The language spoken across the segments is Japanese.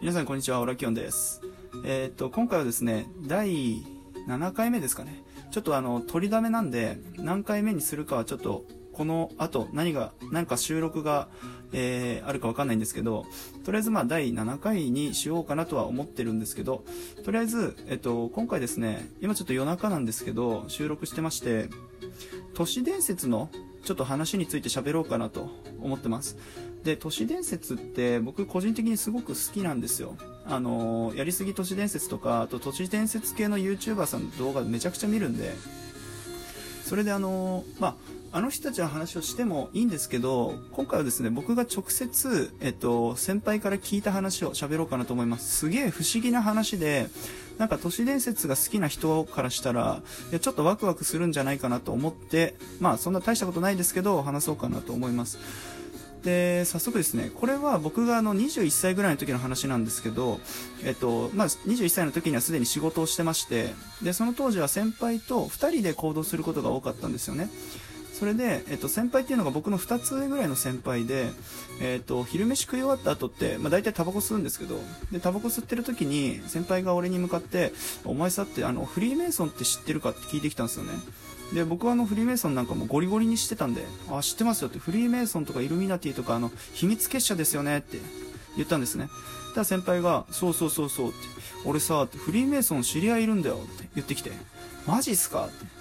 皆さんこんにちは、オラキオンです。えーっと、今回はですね、第7回目ですかね。ちょっとあの、取りだめなんで、何回目にするかはちょっと、この後、何が、何か収録が、えー、あるかわかんないんですけど、とりあえずまあ、第7回にしようかなとは思ってるんですけど、とりあえず、えっと、今回ですね、今ちょっと夜中なんですけど、収録してまして、都市伝説のちょっと話について喋ろうかなと思ってます。で、都市伝説って僕個人的にすごく好きなんですよ。あのやりすぎ都市伝説とか、あと都市伝説系の YouTuber さんの動画めちゃくちゃ見るんで、それであのまあ、あの人たちの話をしてもいいんですけど、今回はですね、僕が直接、えっと、先輩から聞いた話を喋ろうかなと思います。すげえ不思議な話で、なんか都市伝説が好きな人からしたら、いや、ちょっとワクワクするんじゃないかなと思って、まあ、そんな大したことないですけど、話そうかなと思います。で、早速ですね、これは僕があの21歳ぐらいの時の話なんですけど、えっと、まあ、21歳の時にはすでに仕事をしてまして、で、その当時は先輩と2人で行動することが多かったんですよね。それで、えっと、先輩っていうのが僕の2つ上ぐらいの先輩で、えっと、昼飯食い終わった後って、まあ、大体タバコ吸うんですけど、で、タバコ吸ってる時に、先輩が俺に向かって、お前さって、あの、フリーメイソンって知ってるかって聞いてきたんですよね。で、僕はあの、フリーメイソンなんかもゴリゴリにしてたんで、あ、知ってますよって、フリーメイソンとかイルミナティとか、あの、秘密結社ですよねって言ったんですね。ただ先輩が、そうそうそうそうって、俺さ、フリーメイソン知り合いいるんだよって言ってきて、マジっすかって。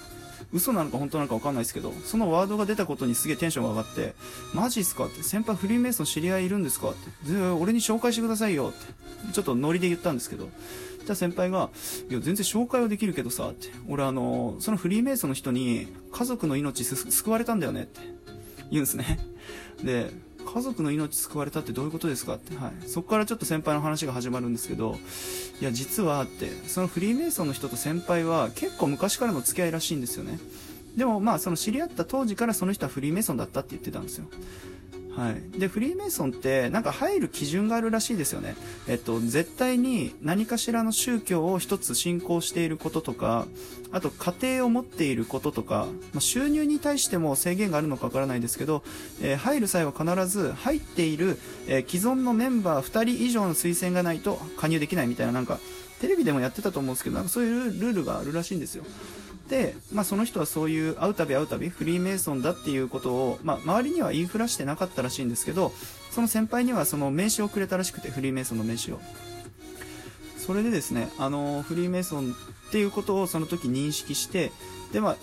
嘘なのか本当なのか分かんないですけど、そのワードが出たことにすげえテンションが上がって、マジっすかって、先輩フリーメイソン知り合いいるんですかって、で俺に紹介してくださいよって、ちょっとノリで言ったんですけど、じゃあ先輩が、いや、全然紹介はできるけどさ、って、俺あの、そのフリーメイソンの人に、家族の命救われたんだよねって言うんですね。で、家族の命救われたってどういうことですかって、はい。そこからちょっと先輩の話が始まるんですけど、いや、実はって、そのフリーメイソンの人と先輩は結構昔からの付き合いらしいんですよね。でもまあ、その知り合った当時からその人はフリーメイソンだったって言ってたんですよ。はい。で、フリーメイソンって、なんか入る基準があるらしいですよね。えっと、絶対に何かしらの宗教を一つ信仰していることとか、あと家庭を持っていることとか、まあ、収入に対しても制限があるのかわからないですけど、えー入る際は必ず入っている、えー既存のメンバー2人以上の推薦がないと加入できないみたいななんか、テレビでもやってたと思うんですけど、なんかそういうルールがあるらしいんですよ。で、まあ、その人はそういう会うたび会うたびフリーメイソンだっていうことを、まあ、周りには言いふらしてなかったらしいんですけど、その先輩にはその名刺をくれたらしくて、フリーメイソンの名刺を。それでですね、あの、フリーメイソンっていうことをその時認識して、で、まあ、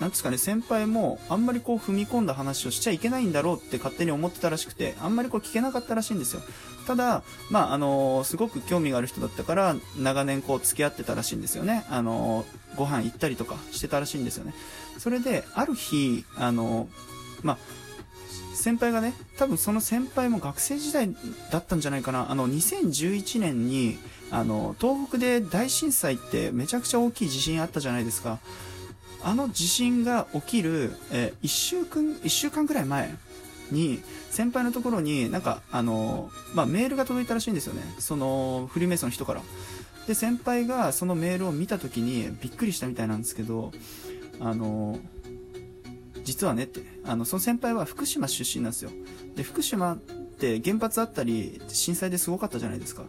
なんですかね、先輩もあんまりこう踏み込んだ話をしちゃいけないんだろうって勝手に思ってたらしくて、あんまりこう聞けなかったらしいんですよ。ただ、まあ、あのすごく興味がある人だったから、長年こう付き合ってたらしいんですよね。あのご飯行ったりとかしてたらしいんですよね。それで、ある日、あのまあ、先輩がね、多分その先輩も学生時代だったんじゃないかな。あの、2011年に、あの、東北で大震災ってめちゃくちゃ大きい地震あったじゃないですか。あの地震が起きる、えー、1週間、一週間くらい前に、先輩のところになんか、あの、まあ、メールが届いたらしいんですよね。その、フリーメイソンの人から。で、先輩がそのメールを見たときにびっくりしたみたいなんですけど、あの、実はねって、あの、その先輩は福島出身なんですよ。で、福島って原発あったり、震災ですごかったじゃないですか。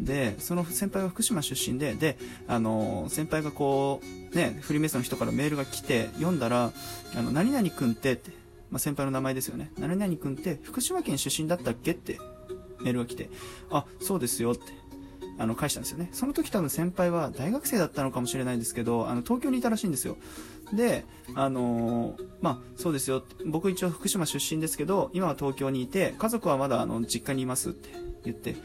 で、その先輩は福島出身で、で、あの、先輩がこう、ね、フリーメイソンの人からメールが来て、読んだら、あの、何々くんってって、まあ、先輩の名前ですよね。何々くんって福島県出身だったっけってメールが来て、あ、そうですよって。あの、返したんですよね。その時多分先輩は大学生だったのかもしれないですけど、あの、東京にいたらしいんですよ。で、あのーまあ、そうですよ。僕一応福島出身ですけど、今は東京にいて、家族はまだあの、実家にいますって言って、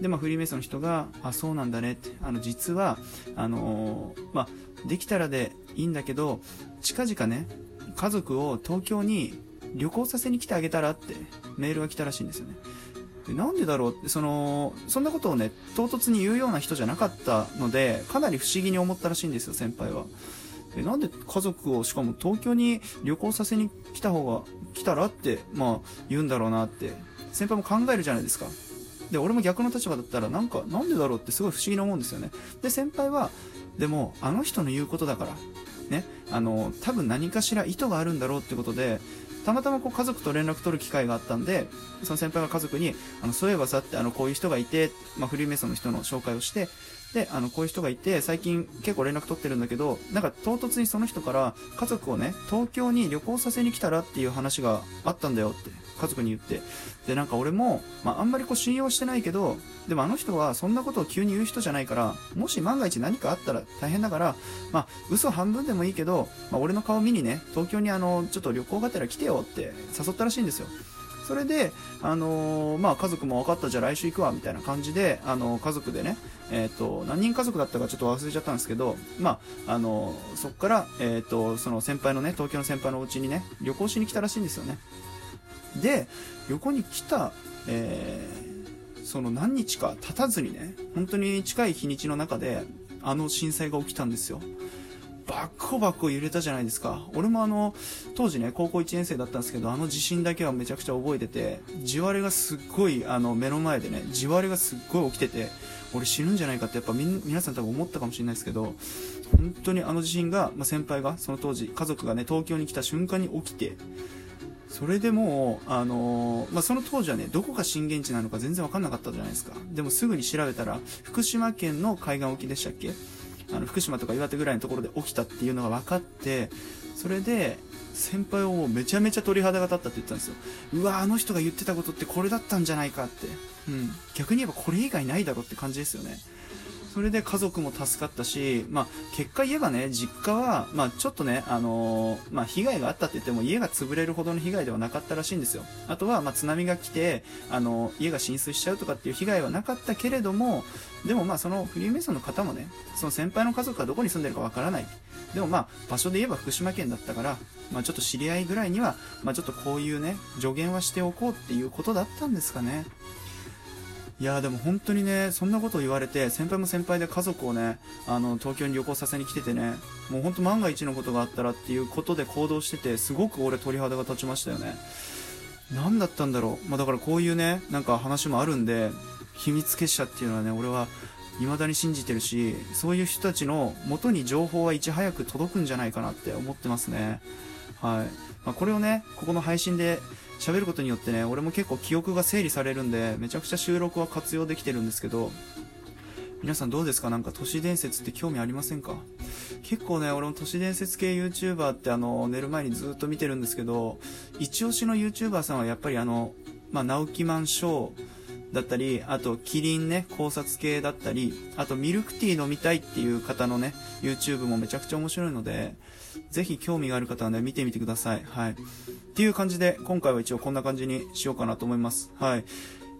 で、まあ、フリーメイソンの人が、あ、そうなんだねって、あの、実は、あのーまあ、できたらでいいんだけど、近々ね、家族を東京に旅行させに来てあげたらってメールが来たらしいんですよね。でなんでだろう？って、その、そんなことをね、唐突に言うような人じゃなかったので、かなり不思議に思ったらしいんですよ、先輩は。え、なんで家族を、しかも東京に旅行させに来た方が、来たらって、まあ、言うんだろうなって、先輩も考えるじゃないですか。で、俺も逆の立場だったら、なんか、なんでだろうってすごい不思議に思うんですよね。で、先輩は、でも、あの人の言うことだから、ね、あの、多分何かしら意図があるんだろうってことで、たまたまこう家族と連絡取る機会があったんで、その先輩が家族に、あの、そういえばさってあの、こういう人がいて、まあ、フリーメイソンの人の紹介をして、で、あの、こういう人がいて、最近結構連絡取ってるんだけど、なんか唐突にその人から家族をね、東京に旅行させに来たらっていう話があったんだよって家族に言って。で、なんか俺も、まあ、あんまりこう信用してないけど、でもあの人はそんなことを急に言う人じゃないから、もし万が一何かあったら大変だから、まあ、嘘半分でもいいけど、まあ、俺の顔見にね、東京にあの、ちょっと旅行がてら来てよって誘ったらしいんですよ。それで、あのー、まあ、家族も分かった、じゃあ来週行くわ、みたいな感じで、あのー、家族でね、え、ー、と、何人家族だったかちょっと忘れちゃったんですけど、まあ、あのそっから、えっ、と、その先輩のね、東京の先輩のお家にね、旅行しに来たらしいんですよね。で、旅行に来た、えその何日か経たずにね、本当に近い日にちの中で、あの震災が起きたんですよ。バッコバコ揺れたじゃないですか。俺もあの、当時ね、高校1年生だったんですけど、あの地震だけはめちゃくちゃ覚えてて、地割れがすっごい、あの、目の前でね、地割れがすっごい起きてて、俺死ぬんじゃないかってやっぱみ皆さん多分思ったかもしれないですけど、本当にあの地震が、まあ、先輩が、その当時、家族がね、東京に来た瞬間に起きて、それでもう、あのー、まあ、その当時はね、どこが震源地なのか全然わかんなかったじゃないですか。でもすぐに調べたら、福島県の海岸沖でしたっけ？あの福島とか岩手ぐらいのところで起きたっていうのが分かってそれで先輩をめちゃめちゃ鳥肌が立ったって言ったんですよ。うわあの人が言ってたことってこれだったんじゃないかって、うん、逆に言えばこれ以外ないだろって感じですよね。それで家族も助かったし、まあ、結果言えばね、実家は、まあ、ちょっとね、あのー、まあ、被害があったって言っても家が潰れるほどの被害ではなかったらしいんですよ。あとは、まあ、津波が来て、あのー、家が浸水しちゃうとかっていう被害はなかったけれども、でもまあ、そのフリーメイソンの方もね、その先輩の家族がどこに住んでるかわからない。でもまあ、場所で言えば福島県だったから、まあ、ちょっと知り合いぐらいには、まあ、ちょっとこういうね、助言はしておこうっていうことだったんですかね。いやでも本当にね、そんなことを言われて、先輩も先輩で家族をね、あの、東京に旅行させに来ててね、もう本当万が一のことがあったらっていうことで行動してて、すごく俺鳥肌が立ちましたよね。何だったんだろう。まあ、だからこういうね、なんか話もあるんで、秘密結社っていうのはね、俺は未だに信じてるし、そういう人たちの元に情報はいち早く届くんじゃないかなって思ってますね。はい。まあ、これをね、ここの配信で喋ることによってね、俺も結構記憶が整理されるんで、めちゃくちゃ収録は活用できてるんですけど、皆さんどうですか？なんか都市伝説って興味ありませんか？結構ね、俺も都市伝説系 YouTuber ってあの、寝る前にずっと見てるんですけど、一押しの YouTuber さんはやっぱりあの、まあ、直木マンショーだったり、あと、キリンね、考察系だったり、あと、ミルクティー飲みたいっていう方のね、YouTube もめちゃくちゃ面白いので、ぜひ興味がある方はね、見てみてください。はい。っていう感じで、今回は一応こんな感じにしようかなと思います。はい。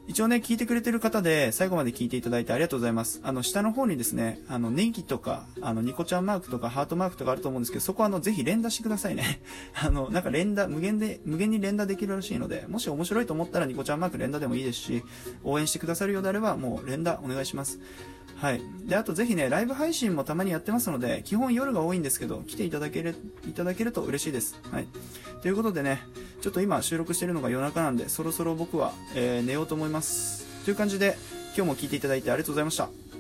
一応ね、聞いてくれてる方で、最後まで聞いていただいてありがとうございます。あの、下の方にですね、あの、ネギとか、あの、ニコちゃんマークとか、ハートマークとかあると思うんですけど、そこはあの、ぜひ連打してくださいね。あの、なんか連打、無限で、無限に連打できるらしいので、もし面白いと思ったらニコちゃんマーク連打でもいいですし、応援してくださるようであれば、もう連打お願いします。はい。で、あとぜひね、ライブ配信もたまにやってますので、基本夜が多いんですけど、来ていただける、いただけると嬉しいです。はい。ということでね、ちょっと今収録してるのが夜中なんで、そろそろ僕は、えー、寝ようと思います。という感じで、今日も聞いていただいてありがとうございました。